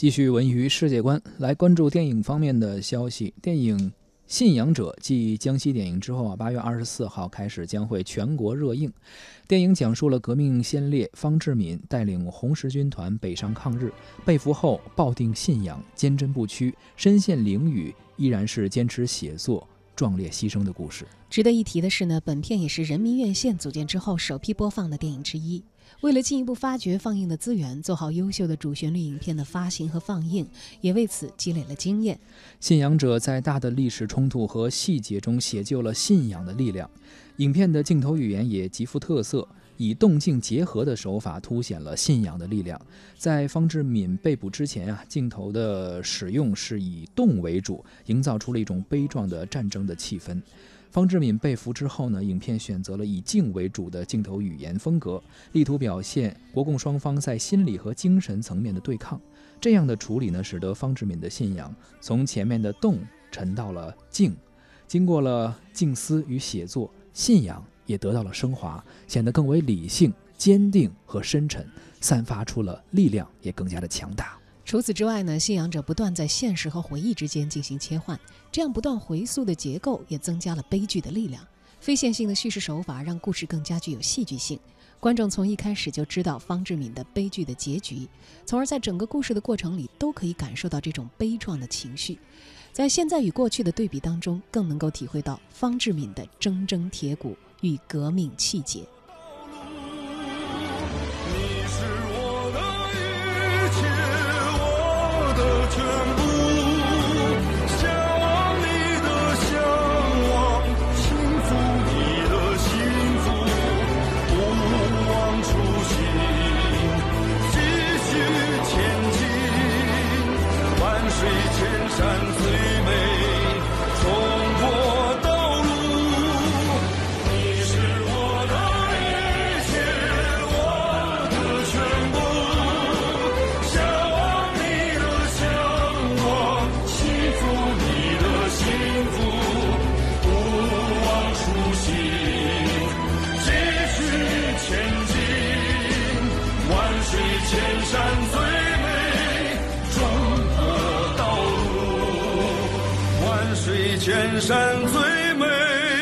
继续文娱世界观，来关注电影方面的消息。电影《信仰者》继江西电影之后啊，八月二十四号开始将会全国热映。电影讲述了革命先烈方志敏带领红十军团北上抗日，被俘后抱定信仰，坚贞不屈，身陷囹圄依然是坚持写作。壮烈牺牲的故事。值得一提的是呢，本片也是人民院线组建之后首批播放的电影之一。为了进一步发掘放映的资源，做好优秀的主旋律影片的发行和放映，也为此积累了经验。信仰者在大的历史冲突和细节中写就了信仰的力量。影片的镜头语言也极富特色。以动静结合的手法凸显了信仰的力量。在方志敏被捕之前啊，镜头的使用是以动为主，营造出了一种悲壮的战争的气氛。方志敏被俘之后呢，影片选择了以静为主的镜头语言风格，力图表现国共双方在心理和精神层面的对抗。这样的处理呢，使得方志敏的信仰从前面的动沉到了静，经过了静思与写作，信仰。也得到了升华，显得更为理性、坚定和深沉，散发出了力量，也更加的强大。除此之外呢，信仰者不断在现实和回忆之间进行切换，这样不断回溯的结构也增加了悲剧的力量。非线性的叙事手法让故事更加具有戏剧性，观众从一开始就知道方志敏的悲剧的结局，从而在整个故事的过程里都可以感受到这种悲壮的情绪。在现在与过去的对比当中，更能够体会到方志敏的铮铮铁骨。与革命气节。千山最美，中国道路，万水千山最美。